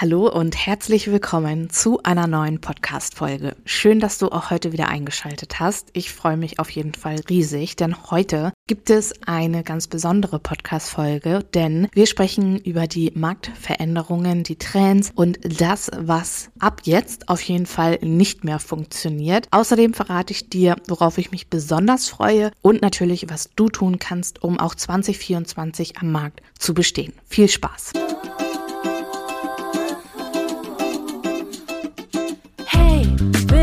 Hallo und herzlich willkommen zu einer neuen Podcast-Folge. Schön, dass du auch heute wieder eingeschaltet hast. Ich freue mich auf jeden Fall riesig, denn heute gibt es eine ganz besondere Podcast-Folge, denn wir sprechen über die Marktveränderungen, die Trends und das, was ab jetzt auf jeden Fall nicht mehr funktioniert. Außerdem verrate ich dir, worauf ich mich besonders freue und natürlich, was du tun kannst, um auch 2024 am Markt zu bestehen. Viel Spaß!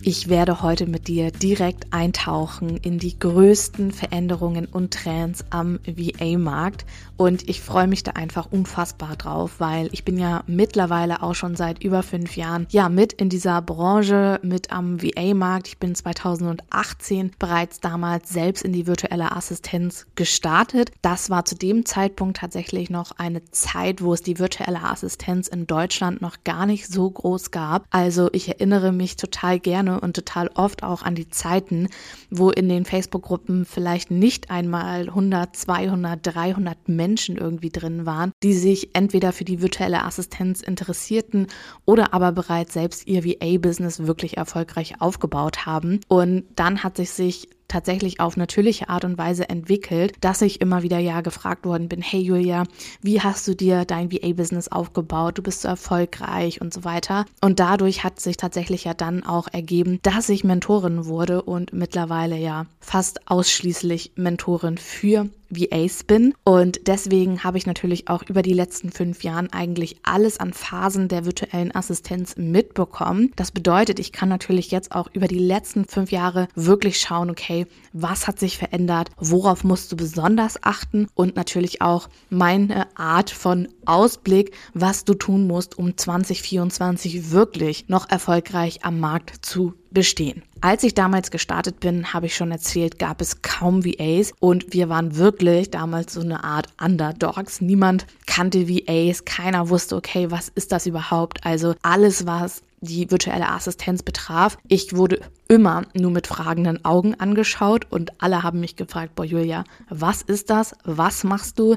Ich werde heute mit dir direkt eintauchen in die größten Veränderungen und Trends am VA-Markt und ich freue mich da einfach unfassbar drauf, weil ich bin ja mittlerweile auch schon seit über fünf Jahren ja mit in dieser Branche, mit am VA-Markt. Ich bin 2018 bereits damals selbst in die virtuelle Assistenz gestartet. Das war zu dem Zeitpunkt tatsächlich noch eine Zeit, wo es die virtuelle Assistenz in Deutschland noch gar nicht so groß gab. Also ich erinnere mich total gerne und total oft auch an die Zeiten, wo in den Facebook-Gruppen vielleicht nicht einmal 100, 200, 300 Menschen irgendwie drin waren, die sich entweder für die virtuelle Assistenz interessierten oder aber bereits selbst ihr VA-Business wirklich erfolgreich aufgebaut haben. Und dann hat sich sich tatsächlich auf natürliche Art und Weise entwickelt, dass ich immer wieder ja gefragt worden bin, hey Julia, wie hast du dir dein VA-Business aufgebaut? Du bist so erfolgreich und so weiter. Und dadurch hat sich tatsächlich ja dann auch ergeben, dass ich Mentorin wurde und mittlerweile ja fast ausschließlich Mentorin für VAs bin. Und deswegen habe ich natürlich auch über die letzten fünf Jahren eigentlich alles an Phasen der virtuellen Assistenz mitbekommen. Das bedeutet, ich kann natürlich jetzt auch über die letzten fünf Jahre wirklich schauen, okay, was hat sich verändert, worauf musst du besonders achten und natürlich auch meine Art von Ausblick, was du tun musst, um 2024 wirklich noch erfolgreich am Markt zu bestehen. Als ich damals gestartet bin, habe ich schon erzählt, gab es kaum VAs und wir waren wirklich damals so eine Art Underdogs. Niemand kannte VAs, keiner wusste, okay, was ist das überhaupt? Also alles, was die virtuelle Assistenz betraf. Ich wurde immer nur mit fragenden Augen angeschaut und alle haben mich gefragt, boah Julia, was ist das? Was machst du?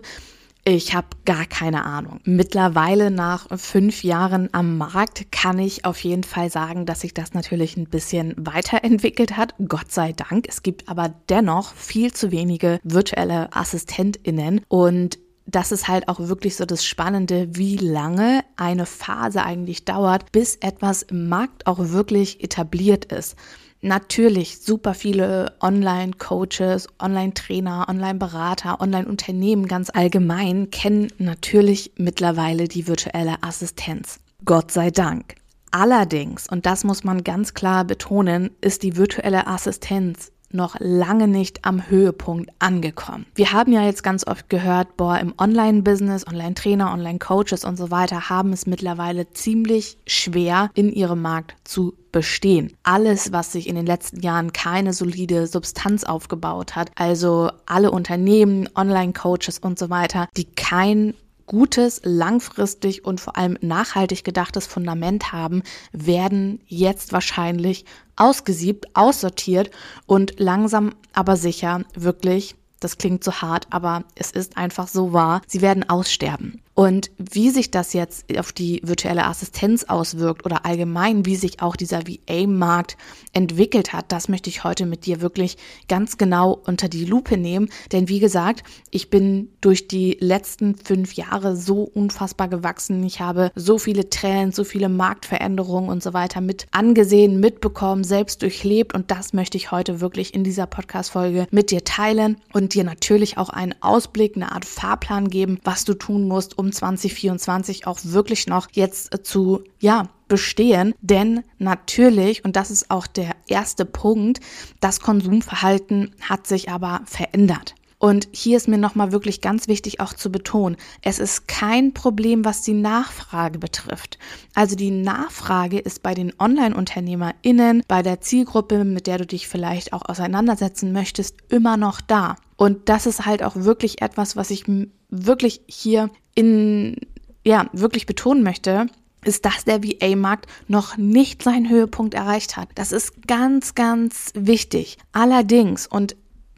Ich habe gar keine Ahnung. Mittlerweile nach fünf Jahren am Markt kann ich auf jeden Fall sagen, dass sich das natürlich ein bisschen weiterentwickelt hat. Gott sei Dank. Es gibt aber dennoch viel zu wenige virtuelle AssistentInnen und das ist halt auch wirklich so das Spannende, wie lange eine Phase eigentlich dauert, bis etwas im Markt auch wirklich etabliert ist. Natürlich super viele Online-Coaches, Online-Trainer, Online-Berater, Online-Unternehmen ganz allgemein kennen natürlich mittlerweile die virtuelle Assistenz. Gott sei Dank. Allerdings, und das muss man ganz klar betonen, ist die virtuelle Assistenz noch lange nicht am Höhepunkt angekommen. Wir haben ja jetzt ganz oft gehört, boah, im Online-Business, Online-Trainer, Online-Coaches und so weiter haben es mittlerweile ziemlich schwer, in ihrem Markt zu bestehen. Alles, was sich in den letzten Jahren keine solide Substanz aufgebaut hat, also alle Unternehmen, Online-Coaches und so weiter, die kein gutes, langfristig und vor allem nachhaltig gedachtes Fundament haben, werden jetzt wahrscheinlich ausgesiebt, aussortiert und langsam aber sicher wirklich das klingt so hart, aber es ist einfach so wahr. Sie werden aussterben. Und wie sich das jetzt auf die virtuelle Assistenz auswirkt oder allgemein, wie sich auch dieser VA-Markt entwickelt hat, das möchte ich heute mit dir wirklich ganz genau unter die Lupe nehmen. Denn wie gesagt, ich bin durch die letzten fünf Jahre so unfassbar gewachsen. Ich habe so viele Trends, so viele Marktveränderungen und so weiter mit angesehen, mitbekommen, selbst durchlebt. Und das möchte ich heute wirklich in dieser Podcast-Folge mit dir teilen und dir natürlich auch einen Ausblick, eine Art Fahrplan geben, was du tun musst, um 2024 auch wirklich noch jetzt äh, zu, ja, bestehen. Denn natürlich, und das ist auch der erste Punkt, das Konsumverhalten hat sich aber verändert. Und hier ist mir nochmal wirklich ganz wichtig auch zu betonen, es ist kein Problem, was die Nachfrage betrifft. Also die Nachfrage ist bei den Online-UnternehmerInnen, bei der Zielgruppe, mit der du dich vielleicht auch auseinandersetzen möchtest, immer noch da. Und das ist halt auch wirklich etwas, was ich wirklich hier in, ja, wirklich betonen möchte ist, dass der VA-Markt noch nicht seinen Höhepunkt erreicht hat. Das ist ganz, ganz wichtig. Allerdings, und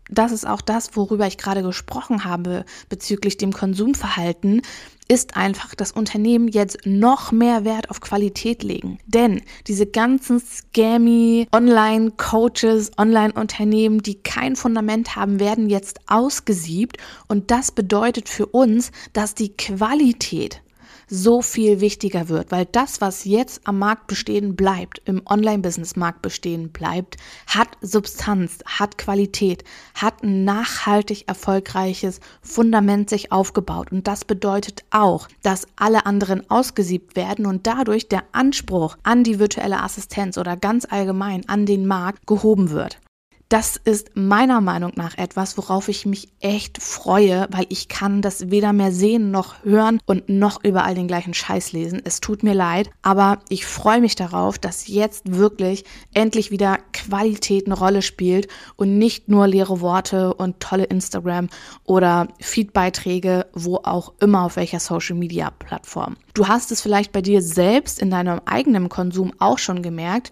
das ist auch das, worüber ich gerade gesprochen habe bezüglich dem Konsumverhalten, ist einfach, dass Unternehmen jetzt noch mehr Wert auf Qualität legen. Denn diese ganzen scammy Online-Coaches, Online-Unternehmen, die kein Fundament haben, werden jetzt ausgesiebt. Und das bedeutet für uns, dass die Qualität so viel wichtiger wird, weil das, was jetzt am Markt bestehen bleibt, im Online-Business-Markt bestehen bleibt, hat Substanz, hat Qualität, hat ein nachhaltig erfolgreiches Fundament sich aufgebaut. Und das bedeutet auch, dass alle anderen ausgesiebt werden und dadurch der Anspruch an die virtuelle Assistenz oder ganz allgemein an den Markt gehoben wird. Das ist meiner Meinung nach etwas, worauf ich mich echt freue, weil ich kann das weder mehr sehen noch hören und noch überall den gleichen Scheiß lesen. Es tut mir leid, aber ich freue mich darauf, dass jetzt wirklich endlich wieder Qualität eine Rolle spielt und nicht nur leere Worte und tolle Instagram oder Feedbeiträge, wo auch immer auf welcher Social Media Plattform. Du hast es vielleicht bei dir selbst in deinem eigenen Konsum auch schon gemerkt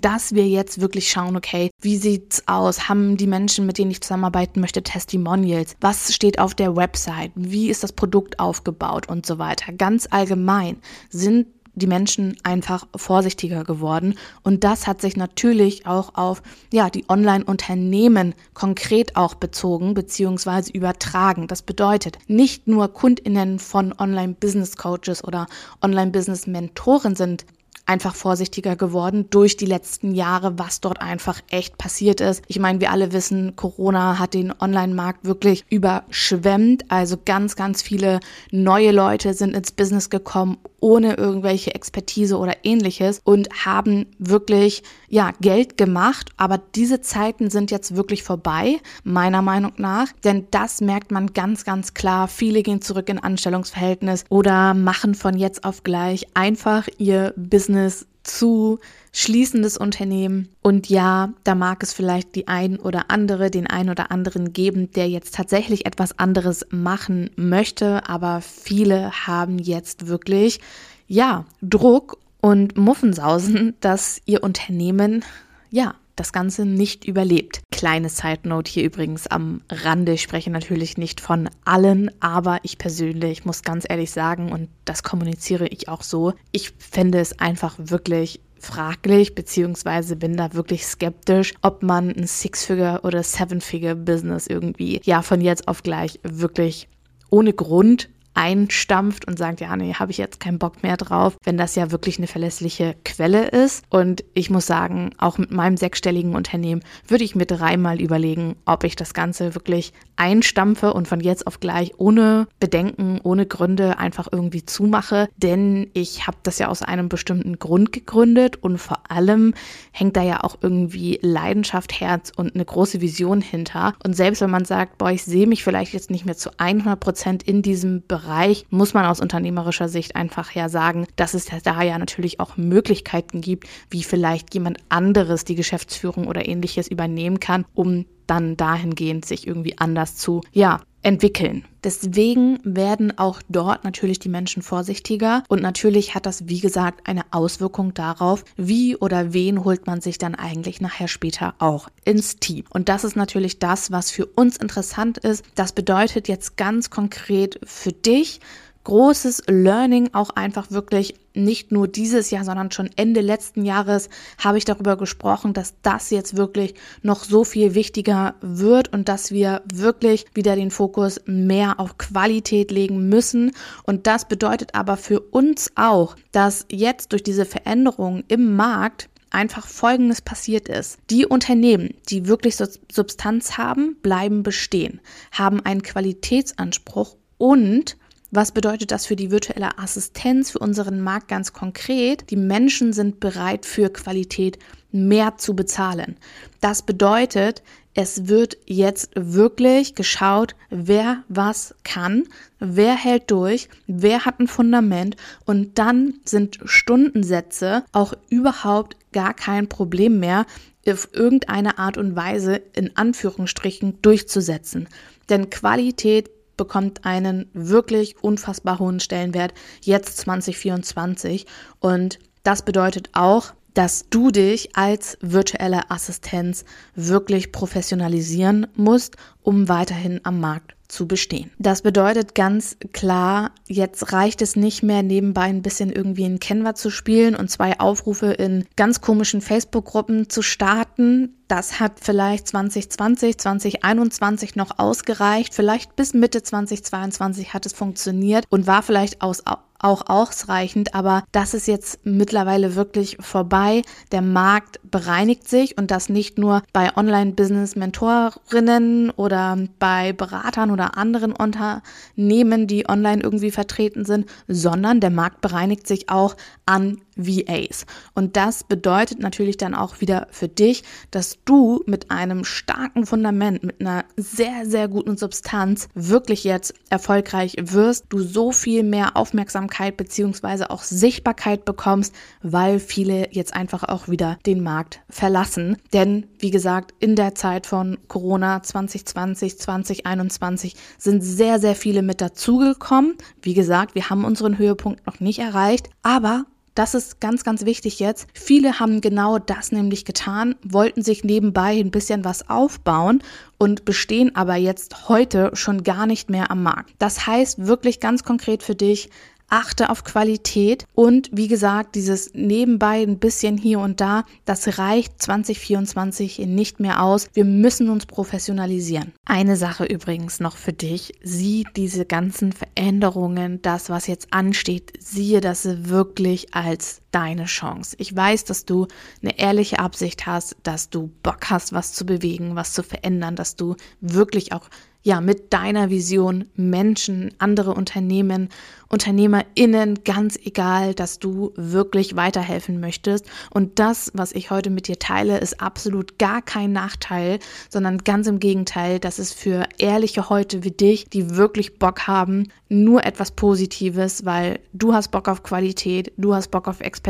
dass wir jetzt wirklich schauen, okay, wie sieht's aus? Haben die Menschen, mit denen ich zusammenarbeiten möchte, Testimonials? Was steht auf der Website? Wie ist das Produkt aufgebaut und so weiter? Ganz allgemein sind die Menschen einfach vorsichtiger geworden. Und das hat sich natürlich auch auf ja, die Online-Unternehmen konkret auch bezogen bzw. übertragen. Das bedeutet, nicht nur KundInnen von Online-Business-Coaches oder Online-Business-Mentoren sind einfach vorsichtiger geworden durch die letzten Jahre, was dort einfach echt passiert ist. Ich meine, wir alle wissen, Corona hat den Online-Markt wirklich überschwemmt. Also ganz, ganz viele neue Leute sind ins Business gekommen, ohne irgendwelche Expertise oder ähnliches und haben wirklich, ja, Geld gemacht. Aber diese Zeiten sind jetzt wirklich vorbei, meiner Meinung nach. Denn das merkt man ganz, ganz klar. Viele gehen zurück in Anstellungsverhältnis oder machen von jetzt auf gleich einfach ihr Business zu schließendes Unternehmen. Und ja, da mag es vielleicht die ein oder andere, den ein oder anderen geben, der jetzt tatsächlich etwas anderes machen möchte. Aber viele haben jetzt wirklich, ja, Druck und Muffensausen, dass ihr Unternehmen, ja, das Ganze nicht überlebt. Kleine Side Note hier übrigens am Rande. Ich spreche natürlich nicht von allen, aber ich persönlich muss ganz ehrlich sagen, und das kommuniziere ich auch so, ich fände es einfach wirklich fraglich, beziehungsweise bin da wirklich skeptisch, ob man ein Six-Figure oder Seven-Figure-Business irgendwie ja von jetzt auf gleich wirklich ohne Grund einstampft und sagt, ja, nee, habe ich jetzt keinen Bock mehr drauf, wenn das ja wirklich eine verlässliche Quelle ist. Und ich muss sagen, auch mit meinem sechsstelligen Unternehmen würde ich mir dreimal überlegen, ob ich das Ganze wirklich einstampfe und von jetzt auf gleich ohne Bedenken, ohne Gründe einfach irgendwie zumache. Denn ich habe das ja aus einem bestimmten Grund gegründet und vor allem hängt da ja auch irgendwie Leidenschaft, Herz und eine große Vision hinter. Und selbst wenn man sagt, boah, ich sehe mich vielleicht jetzt nicht mehr zu 100 Prozent in diesem Bereich, Bereich muss man aus unternehmerischer Sicht einfach ja sagen, dass es da ja natürlich auch Möglichkeiten gibt, wie vielleicht jemand anderes die Geschäftsführung oder ähnliches übernehmen kann, um dann dahingehend sich irgendwie anders zu, ja, entwickeln. Deswegen werden auch dort natürlich die Menschen vorsichtiger und natürlich hat das, wie gesagt, eine Auswirkung darauf, wie oder wen holt man sich dann eigentlich nachher später auch ins Team. Und das ist natürlich das, was für uns interessant ist. Das bedeutet jetzt ganz konkret für dich, großes Learning auch einfach wirklich nicht nur dieses Jahr, sondern schon Ende letzten Jahres habe ich darüber gesprochen, dass das jetzt wirklich noch so viel wichtiger wird und dass wir wirklich wieder den Fokus mehr auf Qualität legen müssen. Und das bedeutet aber für uns auch, dass jetzt durch diese Veränderungen im Markt einfach Folgendes passiert ist. Die Unternehmen, die wirklich Substanz haben, bleiben bestehen, haben einen Qualitätsanspruch und was bedeutet das für die virtuelle Assistenz, für unseren Markt ganz konkret? Die Menschen sind bereit für Qualität mehr zu bezahlen. Das bedeutet, Es wird jetzt wirklich geschaut, wer was kann, wer hält durch, wer hat ein Fundament und dann sind Stundensätze auch überhaupt gar kein Problem mehr, auf irgendeine Art und Weise in Anführungsstrichen durchzusetzen. Denn Qualität bekommt einen wirklich unfassbar hohen Stellenwert jetzt 2024 und das bedeutet auch, dass du dich als virtuelle Assistenz wirklich professionalisieren musst, um weiterhin am Markt zu bestehen. Das bedeutet ganz klar, jetzt reicht es nicht mehr nebenbei ein bisschen irgendwie in Canva zu spielen und zwei Aufrufe in ganz komischen Facebook-Gruppen zu starten. Das hat vielleicht 2020, 2021 noch ausgereicht. Vielleicht bis Mitte 2022 hat es funktioniert und war vielleicht aus, auch ausreichend, aber das ist jetzt mittlerweile wirklich vorbei. Der Markt bereinigt sich und das nicht nur bei Online-Business-Mentorinnen oder bei Beratern oder anderen Unternehmen, die online irgendwie vertreten sind, sondern der Markt bereinigt sich auch an VAs. Und das bedeutet natürlich dann auch wieder für dich, dass du mit einem starken Fundament, mit einer sehr, sehr guten Substanz wirklich jetzt erfolgreich wirst, du so viel mehr Aufmerksamkeit beziehungsweise auch Sichtbarkeit bekommst, weil viele jetzt einfach auch wieder den Markt verlassen. Denn wie gesagt, in der Zeit von Corona 2020, 2021 sind sehr, sehr viele mit dazugekommen. Wie gesagt, wir haben unseren Höhepunkt noch nicht erreicht, aber das ist ganz, ganz wichtig jetzt. Viele haben genau das nämlich getan, wollten sich nebenbei ein bisschen was aufbauen und bestehen aber jetzt heute schon gar nicht mehr am Markt. Das heißt wirklich ganz konkret für dich, achte auf Qualität und wie gesagt, dieses nebenbei ein bisschen hier und da, das reicht 2024 nicht mehr aus. Wir müssen uns professionalisieren. Eine Sache übrigens noch für dich, sieh diese ganzen Veränderungen, das was jetzt ansteht, siehe das wirklich als deine Chance. Ich weiß, dass du eine ehrliche Absicht hast, dass du Bock hast, was zu bewegen, was zu verändern, dass du wirklich auch ja, mit deiner Vision Menschen, andere Unternehmen, UnternehmerInnen, ganz egal, dass du wirklich weiterhelfen möchtest. Und das, was ich heute mit dir teile, ist absolut gar kein Nachteil, sondern ganz im Gegenteil, das ist für ehrliche Heute wie dich, die wirklich Bock haben, nur etwas Positives, weil du hast Bock auf Qualität, du hast Bock auf Expertise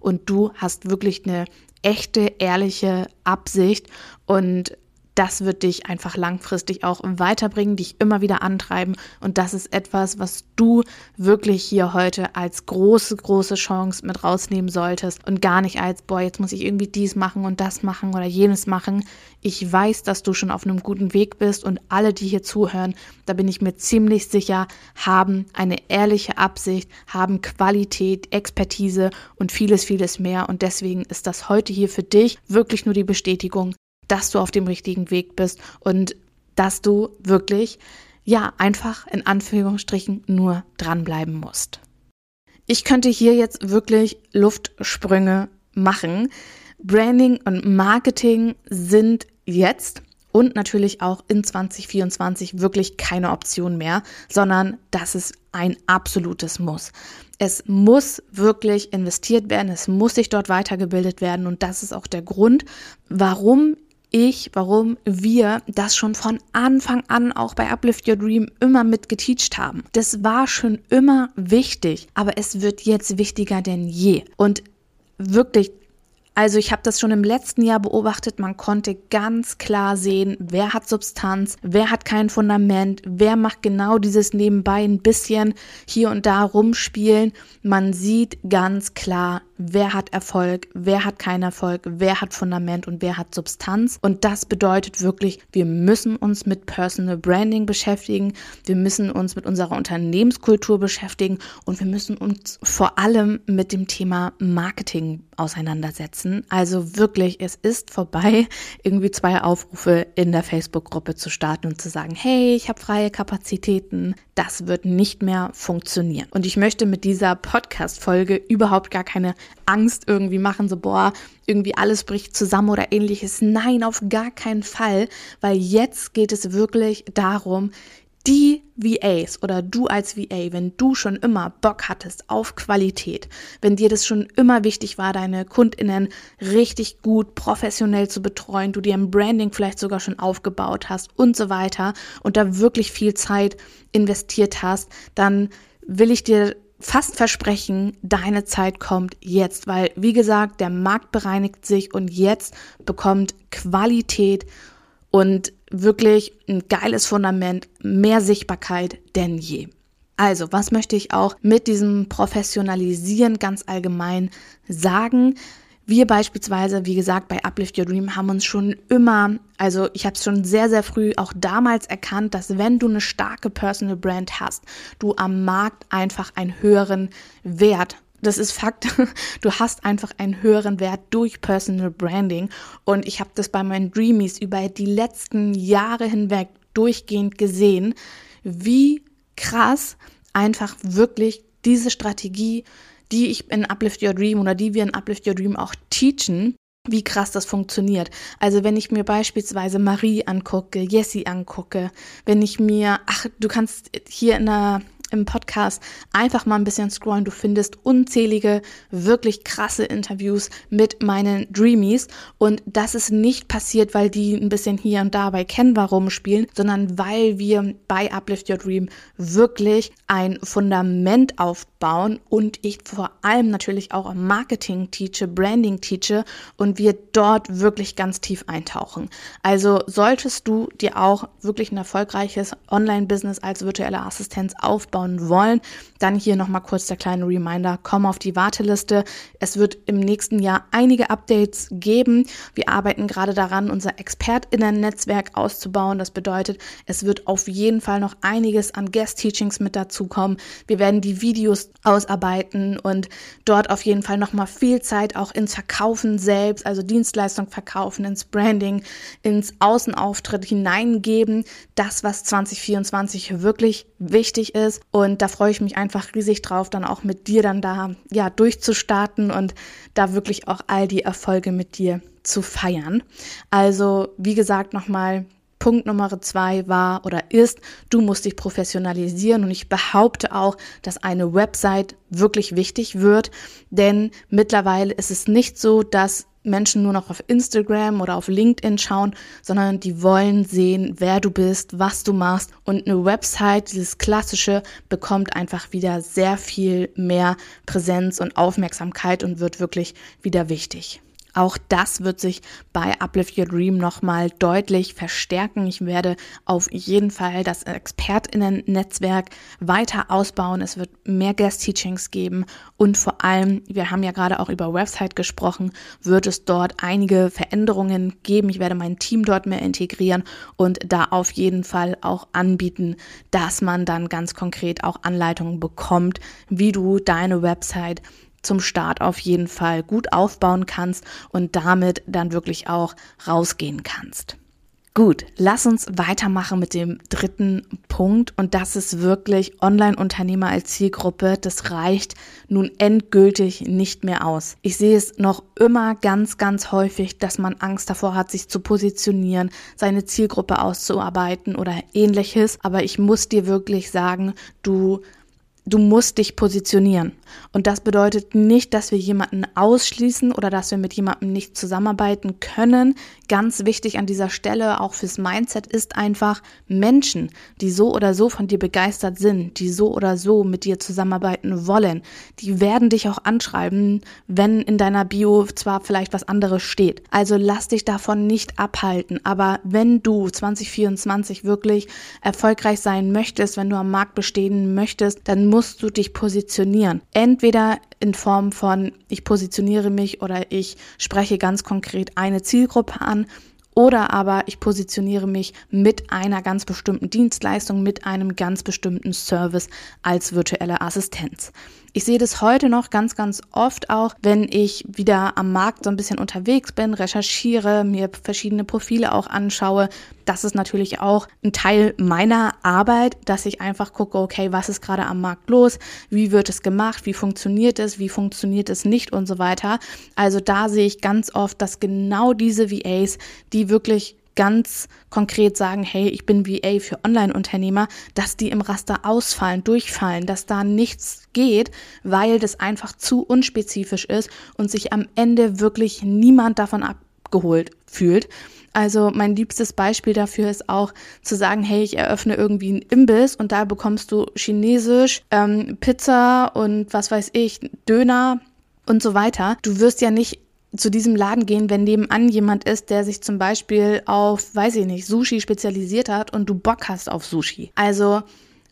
und du hast wirklich eine echte, ehrliche Absicht. Und das wird dich einfach langfristig auch weiterbringen, dich immer wieder antreiben. Und das ist etwas, was du wirklich hier heute als große, große Chance mit rausnehmen solltest und gar nicht als, boah, jetzt muss ich irgendwie dies machen und das machen oder jenes machen. Ich weiß, dass du schon auf einem guten Weg bist und alle, die hier zuhören, da bin ich mir ziemlich sicher, haben eine ehrliche Absicht, haben Qualität, Expertise und vieles, vieles mehr. Und deswegen ist das heute hier für dich wirklich nur die Bestätigung, dass du auf dem richtigen Weg bist und dass du wirklich, ja, einfach in Anführungsstrichen nur dranbleiben musst. Ich könnte hier jetzt wirklich Luftsprünge machen. Branding und Marketing sind jetzt und natürlich auch in 2024 wirklich keine Option mehr, sondern das ist ein absolutes Muss. Es muss wirklich investiert werden, es muss sich dort weitergebildet werden und das ist auch der Grund, warum ich, warum wir das schon von Anfang an auch bei Uplift Your Dream immer mit geteacht haben. Das war schon immer wichtig, aber es wird jetzt wichtiger denn je. Und wirklich also ich habe das schon im letzten Jahr beobachtet, man konnte ganz klar sehen, wer hat Substanz, wer hat kein Fundament, wer macht genau dieses nebenbei ein bisschen hier und da rumspielen. Man sieht ganz klar, wer hat Erfolg, wer hat keinen Erfolg, wer hat Fundament und wer hat Substanz. Und das bedeutet wirklich, wir müssen uns mit Personal Branding beschäftigen, wir müssen uns mit unserer Unternehmenskultur beschäftigen und wir müssen uns vor allem mit dem Thema Marketing auseinandersetzen. Also wirklich, es ist vorbei, irgendwie zwei Aufrufe in der Facebook-Gruppe zu starten und zu sagen, hey, ich habe freie Kapazitäten. Das wird nicht mehr funktionieren. Und ich möchte mit dieser Podcast-Folge überhaupt gar keine Angst irgendwie machen, so boah, irgendwie alles bricht zusammen oder ähnliches. Nein, auf gar keinen Fall, weil jetzt geht es wirklich darum, die VAs oder du als VA, wenn du schon immer Bock hattest auf Qualität, wenn dir das schon immer wichtig war, deine Kundinnen richtig gut professionell zu betreuen, du dir ein Branding vielleicht sogar schon aufgebaut hast und so weiter und da wirklich viel Zeit investiert hast, dann will ich dir fast versprechen, deine Zeit kommt jetzt, weil wie gesagt, der Markt bereinigt sich und jetzt bekommt Qualität und wirklich ein geiles Fundament, mehr Sichtbarkeit denn je. Also, was möchte ich auch mit diesem Professionalisieren ganz allgemein sagen? Wir beispielsweise, wie gesagt, bei Uplift Your Dream haben uns schon immer, also ich habe es schon sehr, sehr früh auch damals erkannt, dass wenn du eine starke Personal Brand hast, du am Markt einfach einen höheren Wert das ist Fakt. Du hast einfach einen höheren Wert durch Personal Branding. Und ich habe das bei meinen Dreamies über die letzten Jahre hinweg durchgehend gesehen, wie krass einfach wirklich diese Strategie, die ich in Uplift Your Dream oder die wir in Uplift Your Dream auch teachen, wie krass das funktioniert. Also wenn ich mir beispielsweise Marie angucke, Jessie angucke, wenn ich mir, ach, du kannst hier in der im Podcast einfach mal ein bisschen scrollen. Du findest unzählige, wirklich krasse Interviews mit meinen Dreamies. Und das ist nicht passiert, weil die ein bisschen hier und da bei Canva rumspielen, sondern weil wir bei Uplift Your Dream wirklich ein Fundament aufbauen und ich vor allem natürlich auch Marketing teache, Branding teache und wir dort wirklich ganz tief eintauchen. Also solltest du dir auch wirklich ein erfolgreiches Online-Business als virtuelle Assistenz aufbauen, aufbauen wollen, dann hier nochmal kurz der kleine Reminder, komm auf die Warteliste. Es wird im nächsten Jahr einige Updates geben. Wir arbeiten gerade daran, unser ExpertInnen-Netzwerk auszubauen. Das bedeutet, es wird auf jeden Fall noch einiges an Guest-Teachings mit dazukommen. Wir werden die Videos ausarbeiten und dort auf jeden Fall nochmal viel Zeit auch ins Verkaufen selbst, also Dienstleistung verkaufen, ins Branding, ins Außenauftritt hineingeben. Das, was 2024 wirklich wichtig ist. Und da freue ich mich einfach riesig drauf, dann auch mit dir dann da ja durchzustarten und da wirklich auch all die Erfolge mit dir zu feiern. Also, wie gesagt, nochmal Punkt Nummer zwei war oder ist, du musst dich professionalisieren und ich behaupte auch, dass eine Website wirklich wichtig wird, denn mittlerweile ist es nicht so, dass Menschen nur noch auf Instagram oder auf LinkedIn schauen, sondern die wollen sehen, wer du bist, was du machst. Und eine Website, dieses klassische, bekommt einfach wieder sehr viel mehr Präsenz und Aufmerksamkeit und wird wirklich wieder wichtig. Auch das wird sich bei Uplift Your Dream nochmal deutlich verstärken. Ich werde auf jeden Fall das ExpertInnen-Netzwerk weiter ausbauen. Es wird mehr Guest-Teachings geben und vor allem, wir haben ja gerade auch über Website gesprochen, wird es dort einige Veränderungen geben. Ich werde mein Team dort mehr integrieren und da auf jeden Fall auch anbieten, dass man dann ganz konkret auch Anleitungen bekommt, wie du deine Website zum Start auf jeden Fall gut aufbauen kannst und damit dann wirklich auch rausgehen kannst. Gut, lass uns weitermachen mit dem dritten Punkt und das ist wirklich Online-Unternehmer als Zielgruppe. Das reicht nun endgültig nicht mehr aus. Ich sehe es noch immer ganz, ganz häufig, dass man Angst davor hat, sich zu positionieren, seine Zielgruppe auszuarbeiten oder ähnliches. Aber ich muss dir wirklich sagen, du Du musst dich positionieren. Und das bedeutet nicht, dass wir jemanden ausschließen oder dass wir mit jemandem nicht zusammenarbeiten können. Ganz wichtig an dieser Stelle, auch fürs Mindset, ist einfach Menschen, die so oder so von dir begeistert sind, die so oder so mit dir zusammenarbeiten wollen. Die werden dich auch anschreiben, wenn in deiner Bio zwar vielleicht was anderes steht. Also lass dich davon nicht abhalten. Aber wenn du 2024 wirklich erfolgreich sein möchtest, wenn du am Markt bestehen möchtest, dann musst du dich positionieren. Entweder in Form von, ich positioniere mich oder ich spreche ganz konkret eine Zielgruppe an oder aber ich positioniere mich mit einer ganz bestimmten Dienstleistung, mit einem ganz bestimmten Service als virtuelle Assistenz. Ich sehe das heute noch ganz, ganz oft auch, wenn ich wieder am Markt so ein bisschen unterwegs bin, recherchiere, mir verschiedene Profile auch anschaue. Das ist natürlich auch ein Teil meiner Arbeit, dass ich einfach gucke, okay, was ist gerade am Markt los? Wie wird es gemacht? Wie funktioniert es? Wie funktioniert es nicht und so weiter. Also da sehe ich ganz oft, dass genau diese VAs, die wirklich ganz konkret sagen, hey, ich bin VA für Online-Unternehmer, dass die im Raster ausfallen, durchfallen, dass da nichts geht, weil das einfach zu unspezifisch ist und sich am Ende wirklich niemand davon abgeholt fühlt. Also mein liebstes Beispiel dafür ist auch zu sagen, hey, ich eröffne irgendwie einen Imbiss und da bekommst du Chinesisch, ähm, Pizza und was weiß ich, Döner und so weiter. Du wirst ja nicht zu diesem Laden gehen, wenn nebenan jemand ist, der sich zum Beispiel auf, weiß ich nicht, Sushi spezialisiert hat und du Bock hast auf Sushi. Also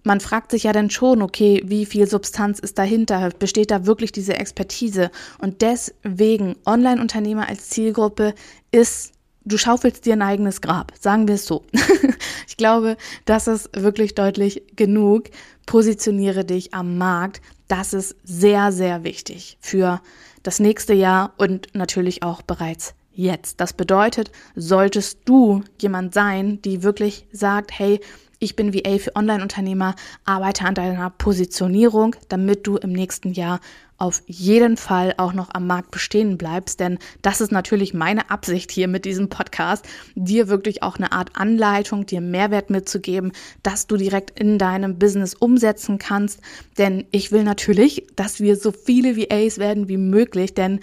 man fragt sich ja dann schon, okay, wie viel Substanz ist dahinter? Besteht da wirklich diese Expertise? Und deswegen Online-Unternehmer als Zielgruppe ist du schaufelst dir ein eigenes Grab, sagen wir es so. ich glaube, das ist wirklich deutlich genug. Positioniere dich am Markt. Das ist sehr, sehr wichtig für das nächste Jahr und natürlich auch bereits jetzt. Das bedeutet, solltest du jemand sein, die wirklich sagt, hey, ich bin VA für Online-Unternehmer, arbeite an deiner Positionierung, damit du im nächsten Jahr auf jeden Fall auch noch am Markt bestehen bleibst, denn das ist natürlich meine Absicht hier mit diesem Podcast, dir wirklich auch eine Art Anleitung, dir Mehrwert mitzugeben, dass du direkt in deinem Business umsetzen kannst, denn ich will natürlich, dass wir so viele VAs werden wie möglich, denn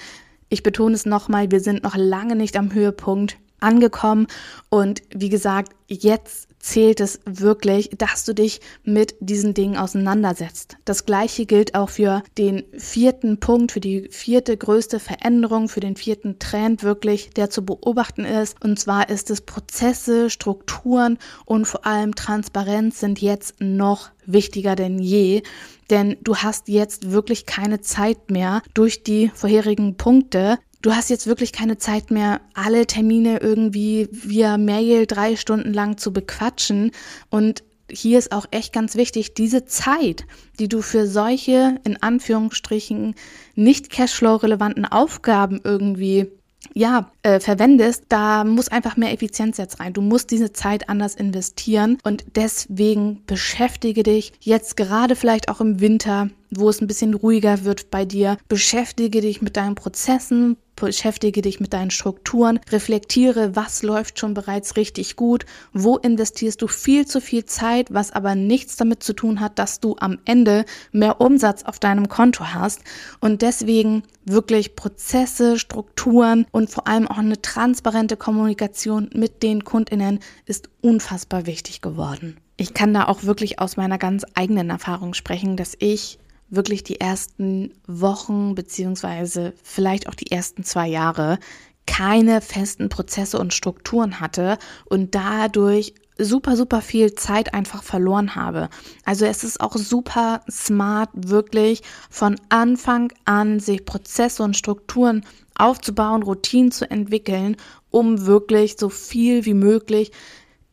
ich betone es nochmal, wir sind noch lange nicht am Höhepunkt angekommen. Und wie gesagt, jetzt zählt es wirklich, dass du dich mit diesen Dingen auseinandersetzt. Das gleiche gilt auch für den vierten Punkt, für die vierte größte Veränderung, für den vierten Trend wirklich, der zu beobachten ist. Und zwar ist es Prozesse, Strukturen und vor allem Transparenz sind jetzt noch wichtiger denn je. Denn du hast jetzt wirklich keine Zeit mehr durch die vorherigen Punkte du hast jetzt wirklich keine Zeit mehr, alle Termine irgendwie via Mail drei Stunden lang zu bequatschen. Und hier ist auch echt ganz wichtig, diese Zeit, die du für solche, in Anführungsstrichen, nicht Cashflow-relevanten Aufgaben irgendwie ja, äh, verwendest, da muss einfach mehr Effizienz jetzt rein. Du musst diese Zeit anders investieren und deswegen beschäftige dich jetzt gerade vielleicht auch im Winter, wo es ein bisschen ruhiger wird bei dir, beschäftige dich mit deinen Prozessen, beschäftige dich mit deinen Strukturen, reflektiere, was läuft schon bereits richtig gut, wo investierst du viel zu viel Zeit, was aber nichts damit zu tun hat, dass du am Ende mehr Umsatz auf deinem Konto hast und deswegen wirklich Prozesse, Strukturen und vor allem auch eine transparente Kommunikation mit den Kundinnen ist unfassbar wichtig geworden. Ich kann da auch wirklich aus meiner ganz eigenen Erfahrung sprechen, dass ich wirklich die ersten Wochen beziehungsweise vielleicht auch die ersten zwei Jahre keine festen Prozesse und Strukturen hatte und dadurch super, super viel Zeit einfach verloren habe. Also es ist auch super smart, wirklich von Anfang an sich Prozesse und Strukturen aufzubauen, Routinen zu entwickeln, um wirklich so viel wie möglich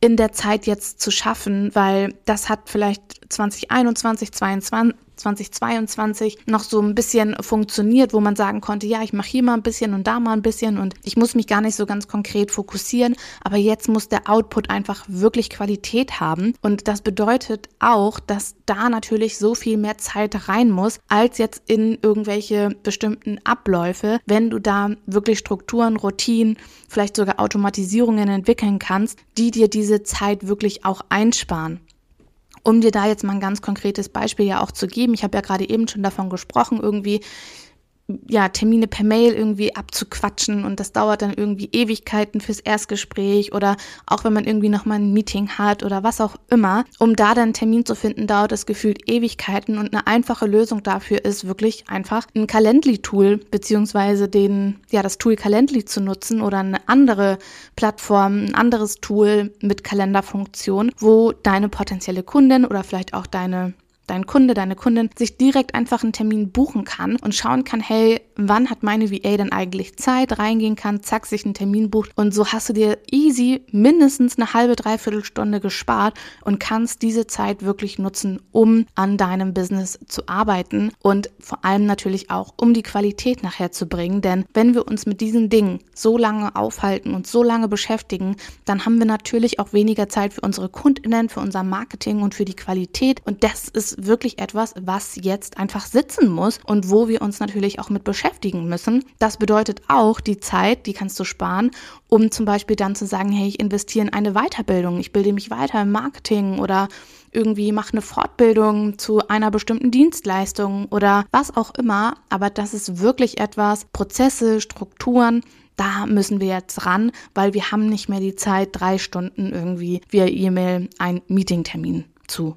in der Zeit jetzt zu schaffen, weil das hat vielleicht 2021, 2022, 2022 noch so ein bisschen funktioniert, wo man sagen konnte, ja, ich mache hier mal ein bisschen und da mal ein bisschen und ich muss mich gar nicht so ganz konkret fokussieren, aber jetzt muss der Output einfach wirklich Qualität haben und das bedeutet auch, dass da natürlich so viel mehr Zeit rein muss, als jetzt in irgendwelche bestimmten Abläufe, wenn du da wirklich Strukturen, Routinen, vielleicht sogar Automatisierungen entwickeln kannst, die dir diese Zeit wirklich auch einsparen. Um dir da jetzt mal ein ganz konkretes Beispiel ja auch zu geben, ich habe ja gerade eben schon davon gesprochen, irgendwie ja, Termine per Mail irgendwie abzuquatschen und das dauert dann irgendwie Ewigkeiten fürs Erstgespräch oder auch wenn man irgendwie nochmal ein Meeting hat oder was auch immer. Um da dann einen Termin zu finden, dauert es gefühlt Ewigkeiten und eine einfache Lösung dafür ist wirklich einfach ein Calendly-Tool beziehungsweise den, ja, das Tool Calendly zu nutzen oder eine andere Plattform, ein anderes Tool mit Kalenderfunktion, wo deine potenzielle Kundin oder vielleicht auch deine dein Kunde, deine Kundin sich direkt einfach einen Termin buchen kann und schauen kann, hey, wann hat meine VA denn eigentlich Zeit, reingehen kann, zack, sich einen Termin bucht. Und so hast du dir easy mindestens eine halbe, dreiviertel Stunde gespart und kannst diese Zeit wirklich nutzen, um an deinem Business zu arbeiten und vor allem natürlich auch, um die Qualität nachher zu bringen, denn wenn wir uns mit diesen Dingen so lange aufhalten und so lange beschäftigen, dann haben wir natürlich auch weniger Zeit für unsere Kundinnen, für unser Marketing und für die Qualität. Und das ist ist wirklich etwas, was jetzt einfach sitzen muss und wo wir uns natürlich auch mit beschäftigen müssen. Das bedeutet auch die Zeit, die kannst du sparen, um zum Beispiel dann zu sagen, hey, ich investiere in eine Weiterbildung, ich bilde mich weiter im Marketing oder irgendwie mache eine Fortbildung zu einer bestimmten Dienstleistung oder was auch immer. Aber das ist wirklich etwas, Prozesse, Strukturen, da müssen wir jetzt ran, weil wir haben nicht mehr die Zeit, drei Stunden irgendwie via E-Mail einen Meetingtermin zu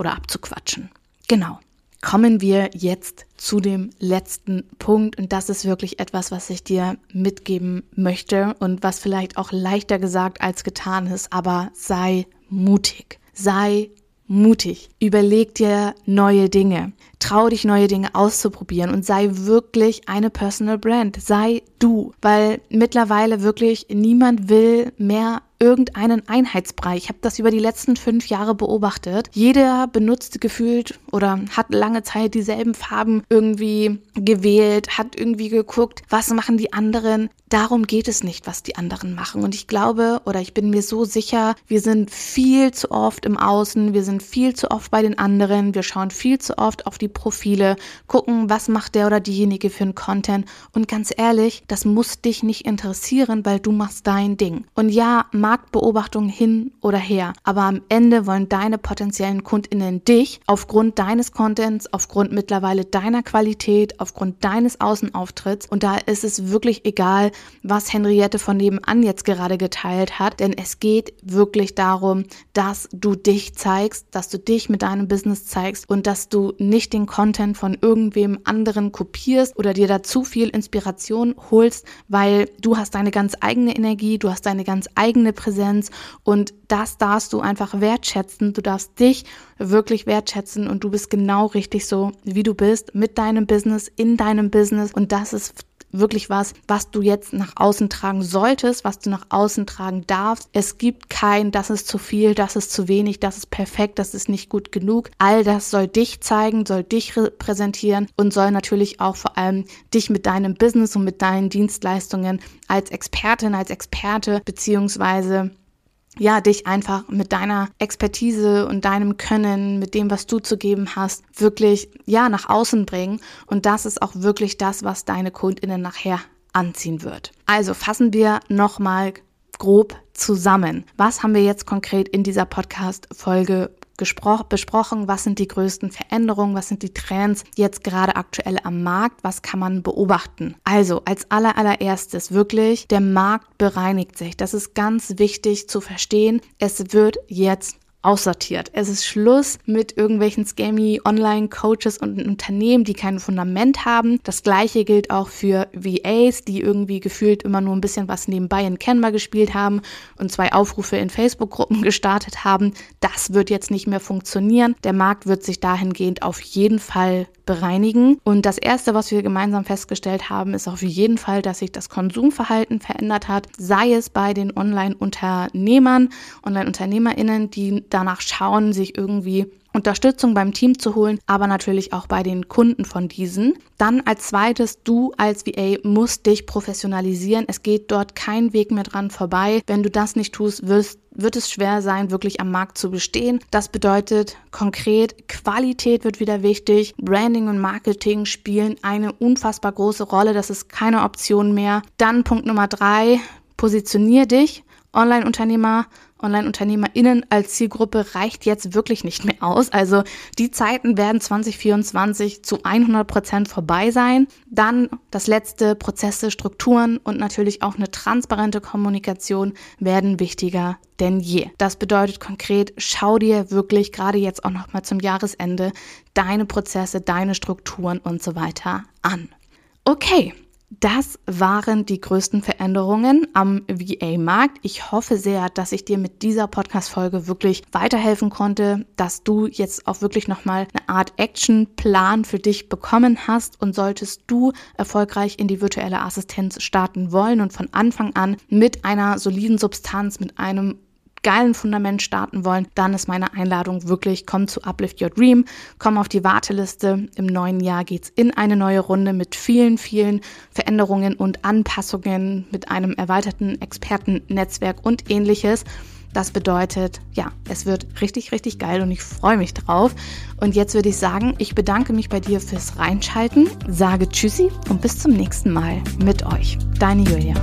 oder abzuquatschen. Genau. Kommen wir jetzt zu dem letzten Punkt und das ist wirklich etwas, was ich dir mitgeben möchte und was vielleicht auch leichter gesagt als getan ist, aber sei mutig. Sei mutig. Überleg dir neue Dinge. Trau dich, neue Dinge auszuprobieren und sei wirklich eine Personal Brand. Sei du, weil mittlerweile wirklich niemand will mehr irgendeinen Einheitsbrei. Ich habe das über die letzten fünf Jahre beobachtet. Jeder benutzt gefühlt oder hat lange Zeit dieselben Farben irgendwie gewählt, hat irgendwie geguckt, was machen die anderen. Darum geht es nicht, was die anderen machen. Und ich glaube oder ich bin mir so sicher, wir sind viel zu oft im Außen, wir sind viel zu oft bei den anderen, wir schauen viel zu oft auf die Profile, gucken, was macht der oder diejenige für einen Content. Und ganz ehrlich, das muss dich nicht interessieren, weil du machst dein Ding. Und ja, Marktbeobachtung hin oder her. Aber am Ende wollen deine potenziellen KundInnen dich aufgrund deines Contents, aufgrund mittlerweile deiner Qualität, aufgrund deines Außenauftritts. Und da ist es wirklich egal, was Henriette von nebenan jetzt gerade geteilt hat, denn es geht wirklich darum, dass du dich zeigst, dass du dich mit deinem Business zeigst und dass du nicht den Content von irgendwem anderen kopierst oder dir da zu viel Inspiration holst, weil du hast deine ganz eigene Energie, du hast deine ganz eigene Präsenz und das darfst du einfach wertschätzen. Du darfst dich wirklich wertschätzen und du bist genau richtig so, wie du bist, mit deinem Business, in deinem Business und das ist wirklich was, was du jetzt nach außen tragen solltest, was du nach außen tragen darfst. Es gibt kein, das ist zu viel, das ist zu wenig, das ist perfekt, das ist nicht gut genug. All das soll dich zeigen, soll dich repräsentieren und soll natürlich auch vor allem dich mit deinem Business und mit deinen Dienstleistungen als Expertin, als Experte beziehungsweise ja, dich einfach mit deiner Expertise und deinem Können, mit dem, was du zu geben hast, wirklich, ja, nach außen bringen. Und das ist auch wirklich das, was deine KundInnen nachher anziehen wird. Also fassen wir nochmal grob zusammen. Was haben wir jetzt konkret in dieser Podcast-Folge besprochen, was sind die größten Veränderungen, was sind die Trends jetzt gerade aktuell am Markt, was kann man beobachten. Also als aller allererstes wirklich, der Markt bereinigt sich. Das ist ganz wichtig zu verstehen. Es wird jetzt aussortiert. Es ist Schluss mit irgendwelchen scammy Online-Coaches und Unternehmen, die kein Fundament haben. Das gleiche gilt auch für VAs, die irgendwie gefühlt immer nur ein bisschen was nebenbei in Canva gespielt haben und zwei Aufrufe in Facebook-Gruppen gestartet haben. Das wird jetzt nicht mehr funktionieren. Der Markt wird sich dahingehend auf jeden Fall bereinigen. Und das Erste, was wir gemeinsam festgestellt haben, ist auf jeden Fall, dass sich das Konsumverhalten verändert hat, sei es bei den Online-Unternehmern, Online-UnternehmerInnen, die danach schauen, sich irgendwie Unterstützung beim Team zu holen, aber natürlich auch bei den Kunden von diesen. Dann als zweites, du als VA musst dich professionalisieren. Es geht dort kein Weg mehr dran vorbei. Wenn du das nicht tust, wirst wird es schwer sein, wirklich am Markt zu bestehen. Das bedeutet konkret, Qualität wird wieder wichtig. Branding und Marketing spielen eine unfassbar große Rolle. Das ist keine Option mehr. Dann Punkt Nummer drei, positionier dich. Online-Unternehmer Online-UnternehmerInnen als Zielgruppe reicht jetzt wirklich nicht mehr aus. Also die Zeiten werden 2024 zu 100 Prozent vorbei sein. Dann das letzte, Prozesse, Strukturen und natürlich auch eine transparente Kommunikation werden wichtiger denn je. Das bedeutet konkret, schau dir wirklich gerade jetzt auch nochmal zum Jahresende deine Prozesse, deine Strukturen und so weiter an. Okay, das waren die größten Veränderungen am VA-Markt. Ich hoffe sehr, dass ich dir mit dieser Podcast-Folge wirklich weiterhelfen konnte, dass du jetzt auch wirklich nochmal eine Art Action-Plan für dich bekommen hast und solltest du erfolgreich in die virtuelle Assistenz starten wollen und von Anfang an mit einer soliden Substanz, mit einem geilen Fundament starten wollen, dann ist meine Einladung wirklich, komm zu Uplift Your Dream, komm auf die Warteliste. Im neuen Jahr geht's in eine neue Runde mit vielen, vielen Veränderungen und Anpassungen, mit einem erweiterten Expertennetzwerk und ähnliches. Das bedeutet, ja, es wird richtig, richtig geil und ich freue mich drauf. Und jetzt würde ich sagen, ich bedanke mich bei dir fürs Reinschalten, sage Tschüssi und bis zum nächsten Mal mit euch. Deine Julia.